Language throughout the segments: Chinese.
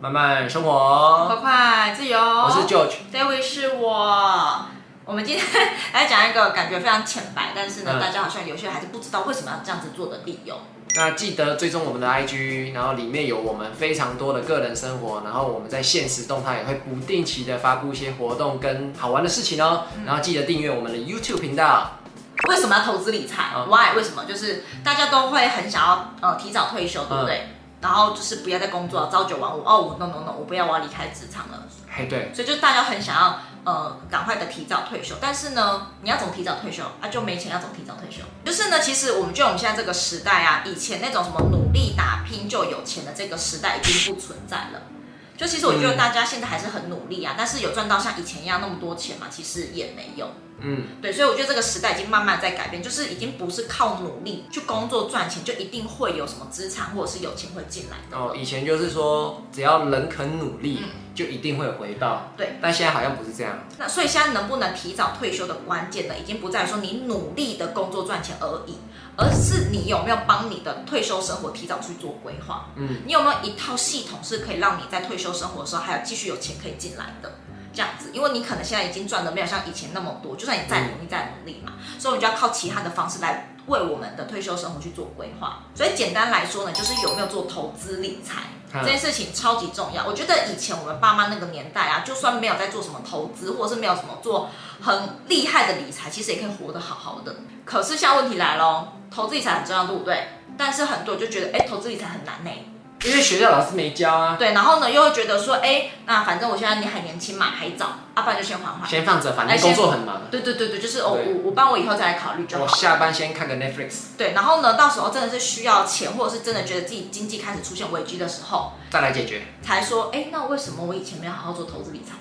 慢慢生活，快快自由。我是 George，这位是我。我们今天来讲一个感觉非常浅白，但是呢，嗯、大家好像有些人还是不知道为什么要这样子做的理由。那记得追踪我们的 IG，然后里面有我们非常多的个人生活，然后我们在现实动态也会不定期的发布一些活动跟好玩的事情哦。嗯、然后记得订阅我们的 YouTube 频道。为什么要投资理财、嗯、？Why？为什么？就是大家都会很想要呃提早退休，对不对？嗯、然后就是不要再工作了，朝九晚五。哦，no no no，我不要，我要离开职场了。嘿，对。所以就大家很想要呃赶快的提早退休，但是呢，你要怎么提早退休啊？就没钱，要怎么提早退休？就是呢，其实我们觉得我们现在这个时代啊，以前那种什么努力打拼就有钱的这个时代已经不存在了。就其实我觉得大家现在还是很努力啊，嗯、但是有赚到像以前一样那么多钱嘛？其实也没有。嗯，对，所以我觉得这个时代已经慢慢在改变，就是已经不是靠努力去工作赚钱，就一定会有什么资产或者是有钱会进来的。哦，以前就是说只要人肯努力，嗯、就一定会有回报。对，但现在好像不是这样。那所以现在能不能提早退休的关键呢，已经不在说你努力的工作赚钱而已，而是你有没有帮你的退休生活提早去做规划。嗯，你有没有一套系统是可以让你在退休生活的时候还有继续有钱可以进来的？这样子，因为你可能现在已经赚的没有像以前那么多，就算你再努力再努力嘛，所以我们就要靠其他的方式来为我们的退休生活去做规划。所以简单来说呢，就是有没有做投资理财这件事情超级重要。我觉得以前我们爸妈那个年代啊，就算没有在做什么投资，或者是没有什么做很厉害的理财，其实也可以活得好好的。可是现在问题来了，投资理财很重要，对不对？但是很多人就觉得，哎，投资理财很难呢。因为学校老师没教啊，对，然后呢，又会觉得说，哎，那反正我现在你还年轻嘛，还早，要不然就先缓缓，先放着，反正工作很忙。对对对对，就是我我我帮我以后再来考虑就好。我下班先看个 Netflix。对，然后呢，到时候真的是需要钱，或者是真的觉得自己经济开始出现危机的时候，再来解决。才说，哎，那为什么我以前没有好好做投资理财？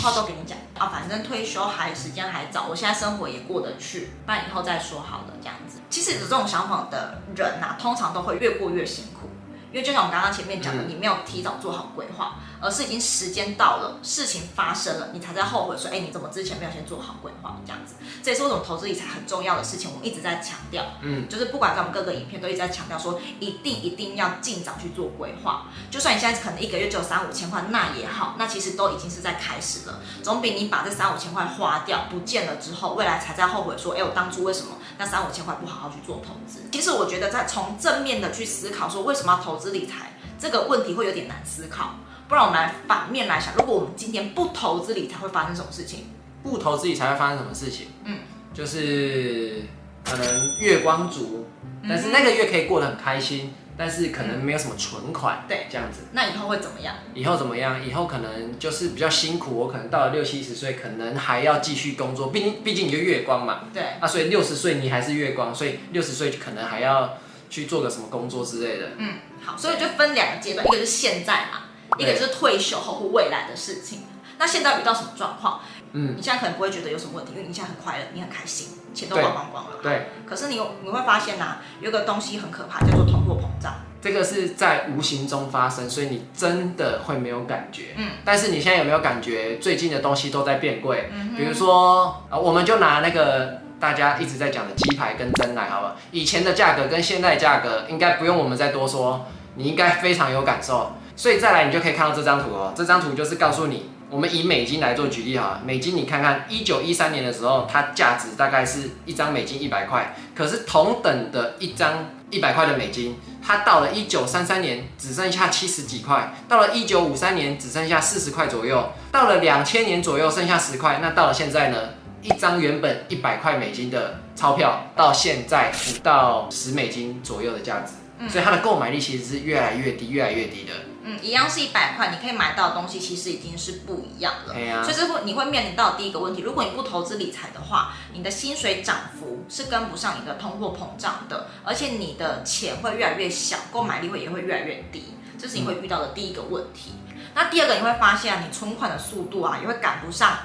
话都给你讲啊，反正退休还时间还早，我现在生活也过得去，不然以后再说好了这样子。其实有这种想法的人呐，通常都会越过越辛苦。因为就像我们刚刚前面讲的，你没有提早做好规划，而是已经时间到了，事情发生了，你才在后悔说，哎，你怎么之前没有先做好规划？这样子，这也是为什么投资理财很重要的事情，我们一直在强调，嗯，就是不管在我们各个影片都一直在强调说，一定一定要尽早去做规划。就算你现在可能一个月只有三五千块，那也好，那其实都已经是在开始了，总比你把这三五千块花掉不见了之后，未来才在后悔说，哎，我当初为什么那三五千块不好好去做投资？其实我觉得在从正面的去思考说，为什么要投资理财？这个问题会有点难思考，不然我们来反面来想，如果我们今天不投资理财，会发生什么事情？不投资理财会发生什么事情？嗯，就是可能月光族，但是那个月可以过得很开心，但是可能没有什么存款，嗯、对，这样子。那以后会怎么样？以后怎么样？以后可能就是比较辛苦，我可能到了六七十岁，可能还要继续工作，毕竟毕竟你就月光嘛，对，啊，所以六十岁你还是月光，所以六十岁可能还要。去做个什么工作之类的。嗯，好，所以就分两个阶段，一个是现在嘛，一个是退休后或未来的事情。那现在遇到什么状况？嗯，你现在可能不会觉得有什么问题，因为你现在很快乐，你很开心，钱都花光光了。对。可是你你会发现呐、啊，有个东西很可怕，叫做通货膨胀。这个是在无形中发生，所以你真的会没有感觉。嗯。但是你现在有没有感觉，最近的东西都在变贵？嗯。比如说啊，我们就拿那个。大家一直在讲的鸡排跟珍奶，好不好？以前的价格跟现在价格，应该不用我们再多说，你应该非常有感受。所以再来，你就可以看到这张图哦。这张图就是告诉你，我们以美金来做举例哈。美金，你看看，一九一三年的时候，它价值大概是一张美金一百块。可是同等的一张一百块的美金，它到了一九三三年只剩下七十几块，到了一九五三年只剩下四十块左右，到了两千年左右剩下十块。那到了现在呢？一张原本一百块美金的钞票，到现在不到十美金左右的价值，所以它的购买力其实是越来越低，越来越低的。嗯，一样是一百块，你可以买到的东西其实已经是不一样了。所以这会你会面临到第一个问题，如果你不投资理财的话，你的薪水涨幅是跟不上你的通货膨胀的，而且你的钱会越来越小，购买力会也会越来越低，这是你会遇到的第一个问题。嗯、那第二个你会发现啊，你存款的速度啊也会赶不上。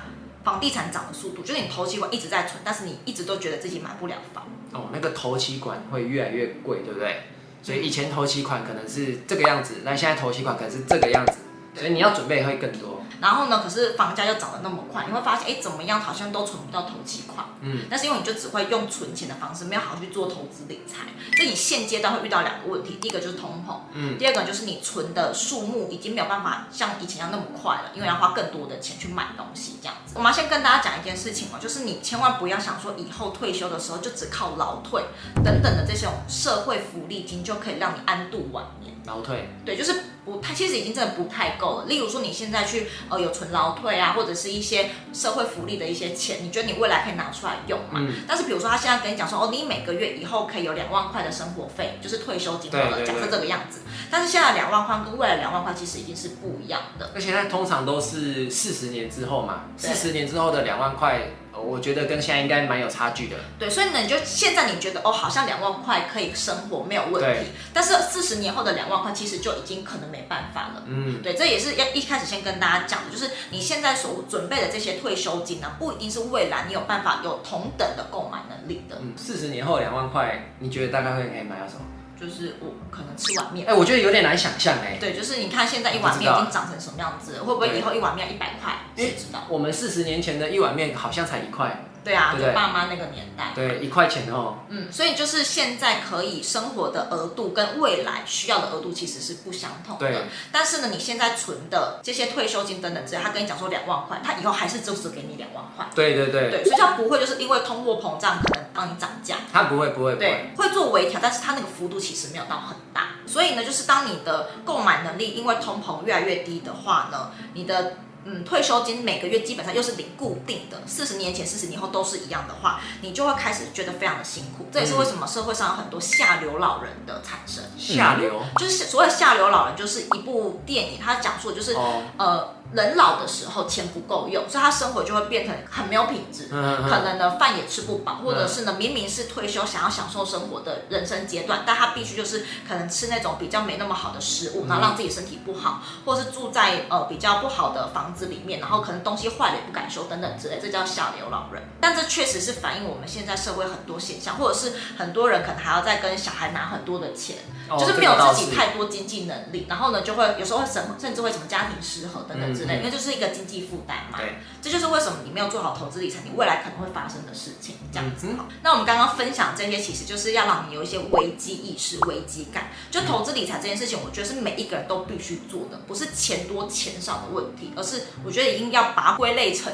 房地产涨的速度，就是你投期款一直在存，但是你一直都觉得自己买不了房。哦，那个投期款会越来越贵，对不对？所以以前头期款可能是这个样子，那现在头期款可能是这个样子，所以你要准备会更多。然后呢，可是房价又涨得那么快，你会发现，哎，怎么样好像都存不到头期款。嗯，但是因为你就只会用存钱的方式，没有好好去做投资理财，所以你现阶段会遇到两个问题，第一个就是通膨，嗯，第二个就是你存的数目已经没有办法像以前一样那么快了，因为要花更多的钱去买东西。我们要先跟大家讲一件事情哦，就是你千万不要想说以后退休的时候就只靠劳退等等的这种社会福利金就可以让你安度晚年。劳退，对，就是不太，其实已经真的不太够了。例如说，你现在去呃有存劳退啊，或者是一些社会福利的一些钱，你觉得你未来可以拿出来用嘛？嗯。但是比如说，他现在跟你讲说，哦，你每个月以后可以有两万块的生活费，就是退休金好了，假设这个样子。但是现在两万块跟未来两万块其实已经是不一样的。而且它通常都是四十年之后嘛，四十年之后的两万块。我觉得跟现在应该蛮有差距的。对，所以呢，你就现在你觉得哦，好像两万块可以生活没有问题，但是四十年后的两万块其实就已经可能没办法了。嗯，对，这也是要一开始先跟大家讲的，就是你现在所准备的这些退休金呢、啊，不一定是未来你有办法有同等的购买能力的。嗯，四十年后两万块，你觉得大概会可以买到什么？就是我可能吃碗面，哎、欸，我觉得有点难想象哎。对，就是你看现在一碗面已经长成什么样子了，会不会以后一碗面一百块？谁知道？我们四十年前的一碗面好像才一块。对啊，对，对爸妈那个年代，对，一块钱哦。嗯，所以就是现在可以生活的额度跟未来需要的额度其实是不相同的。对。但是呢，你现在存的这些退休金等等之类，他跟你讲说两万块，他以后还是就是给你两万块。对对对。对，所以他不会就是因为通货膨胀可能让你涨价。他不会不会。对，会做微调，但是他那个幅度其实没有到很大。所以呢，就是当你的购买能力因为通膨越来越低的话呢，你的。嗯，退休金每个月基本上又是领固定的，四十年前、四十年后都是一样的话，你就会开始觉得非常的辛苦。这也是为什么社会上有很多下流老人的产生。下流就是所谓下流老人，就是一部电影，它讲述的就是、哦、呃。人老的时候钱不够用，所以他生活就会变成很没有品质，嗯、可能呢饭也吃不饱，或者是呢明明是退休想要享受生活的人生阶段，但他必须就是可能吃那种比较没那么好的食物，然后让自己身体不好，或者是住在呃比较不好的房子里面，然后可能东西坏了也不敢修等等之类，这叫下流老人。但这确实是反映我们现在社会很多现象，或者是很多人可能还要再跟小孩拿很多的钱，哦、就是没有自己太多经济能力，然后呢就会有时候会什甚至会什么家庭失和等等之类。因为就是一个经济负担嘛，对，这就是为什么你没有做好投资理财，你未来可能会发生的事情。这样子好，那我们刚刚分享这些，其实就是要让你有一些危机意识、危机感。就投资理财这件事情，我觉得是每一个人都必须做的，不是钱多钱少的问题，而是我觉得一定要把它归类成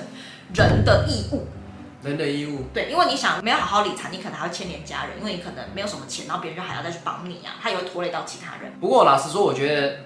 人的义务。人的义务，对，因为你想没有好好理财，你可能还会牵连家人，因为你可能没有什么钱，然后别人就还要再去帮你啊，他也会拖累到其他人。不过老实说，我觉得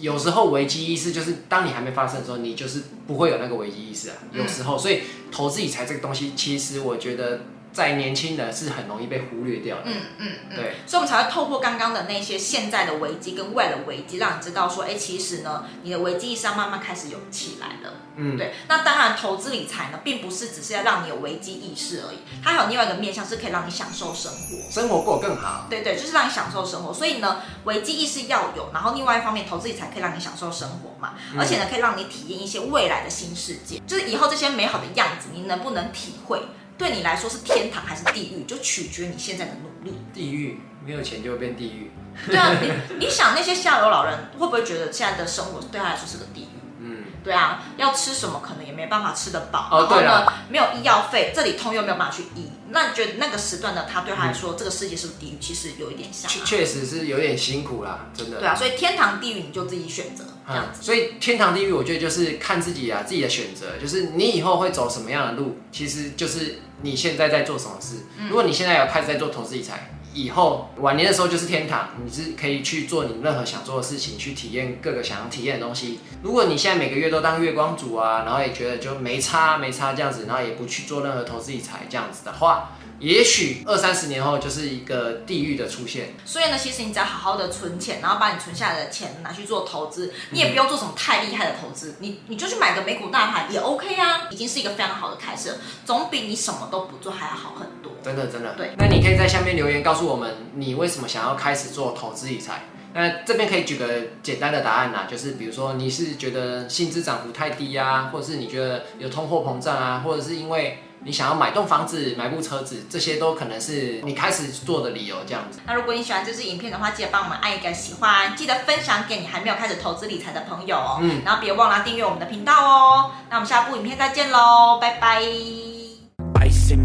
有时候危机意识就是当你还没发生的时候，你就是不会有那个危机意识啊。有时候，所以投资理财这个东西，其实我觉得。在年轻人是很容易被忽略掉的。嗯嗯嗯，对，所以我们才会透过刚刚的那些现在的危机跟未来的危机，让你知道说，哎，其实呢，你的危机意识要慢慢开始有起来了。嗯，对。那当然，投资理财呢，并不是只是要让你有危机意识而已，它还有另外一个面向，是可以让你享受生活，生活过更好。对对，就是让你享受生活。所以呢，危机意识要有，然后另外一方面，投资理财可以让你享受生活嘛，嗯、而且呢，可以让你体验一些未来的新世界，就是以后这些美好的样子，你能不能体会？对你来说是天堂还是地狱，就取决你现在的努力。地狱没有钱就会变地狱。对啊，你你想那些下流老人会不会觉得现在的生活对他来说是个地狱？嗯，对啊，要吃什么可能也没办法吃得饱。哦，对啊。没有医药费，这里痛又没有办法去医。那你觉得那个时段的他对他来说，嗯、这个世界是不是地狱？其实有一点像、啊。确实是有点辛苦啦，真的。对啊，所以天堂地狱你就自己选择。这样子，所以天堂地狱，我觉得就是看自己啊，自己的选择，就是你以后会走什么样的路，其实就是你现在在做什么事。如果你现在有开始在做投资理财，以后晚年的时候就是天堂，你是可以去做你任何想做的事情，去体验各个想要体验的东西。如果你现在每个月都当月光族啊，然后也觉得就没差没差这样子，然后也不去做任何投资理财这样子的话。也许二三十年后就是一个地狱的出现。所以呢，其实你只要好好的存钱，然后把你存下来的钱拿去做投资，你也不用做什么太厉害的投资，你你就去买个美股大盘也 OK 啊，已经是一个非常好的开始了，总比你什么都不做还要好很多。真的真的。对。那你可以在下面留言告诉我们，你为什么想要开始做投资理财？那这边可以举个简单的答案呐，就是比如说你是觉得薪资涨幅太低啊，或者是你觉得有通货膨胀啊，或者是因为。你想要买栋房子、买部车子，这些都可能是你开始做的理由。这样子。那如果你喜欢这支影片的话，记得帮我们按一个喜欢，记得分享给你还没有开始投资理财的朋友哦。嗯，然后别忘了订阅我们的频道哦。那我们下部影片再见喽，拜拜。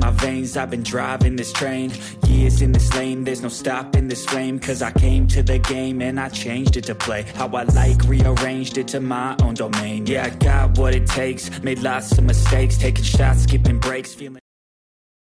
My veins, I've been driving this train. Years in this lane, there's no stopping this flame. Cause I came to the game and I changed it to play. How I like, rearranged it to my own domain. Yeah, I got what it takes, made lots of mistakes, taking shots, skipping breaks, feeling.